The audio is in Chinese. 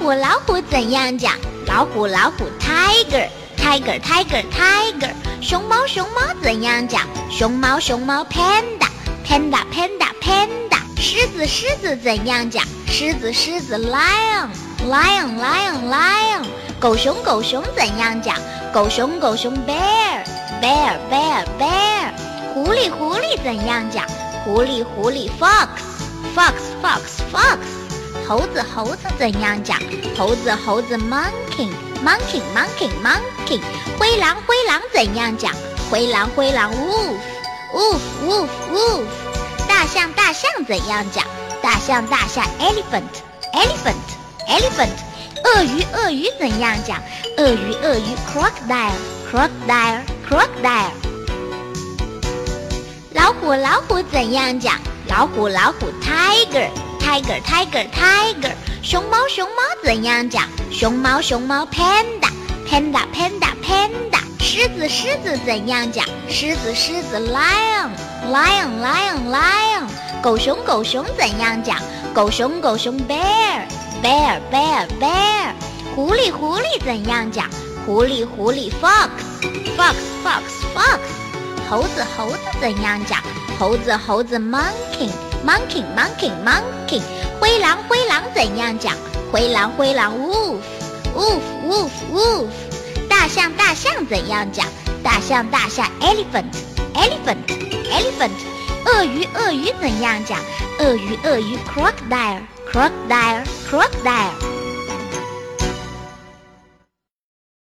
虎老虎怎样讲？老虎老虎，tiger tiger tiger tiger。熊猫熊猫怎样讲？熊猫熊猫，panda panda panda panda。狮子狮子怎样讲？狮子狮子，lion lion lion lion。狗熊狗熊怎样讲？狗熊狗熊，bear bear bear bear。狐狸狐狸怎样讲？狐狸狐狸，fox fox fox fox。猴子猴子怎样讲？猴子猴子，monkey monkey monkey monkey。灰狼灰狼怎样讲？灰狼灰狼，wolf wolf wolf wolf。大象大象怎样讲？大象大象，elephant elephant elephant。鳄鱼鳄鱼怎样讲？鳄鱼鳄鱼，crocodile crocodile crocodile。老虎老虎怎样讲？老虎老虎，tiger tiger tiger tiger。熊猫熊猫怎样讲？熊猫熊猫，panda panda panda panda。狮子狮子怎样讲？狮子狮子，lion lion lion lion。狗熊狗熊怎样讲？狗熊狗熊，bear bear bear bear。狐狸狐狸怎样讲？狐狸狐狸，fox fox fox fox。猴子猴子怎样讲？猴子猴子，monkey monkey monkey monkey。灰狼灰狼怎样讲？灰狼灰狼，wolf wolf wolf wolf。大象大象怎样讲？大象大象，elephant elephant elephant。鳄鱼鳄鱼怎样讲？鳄鱼鳄鱼，crocodile crocodile crocodile。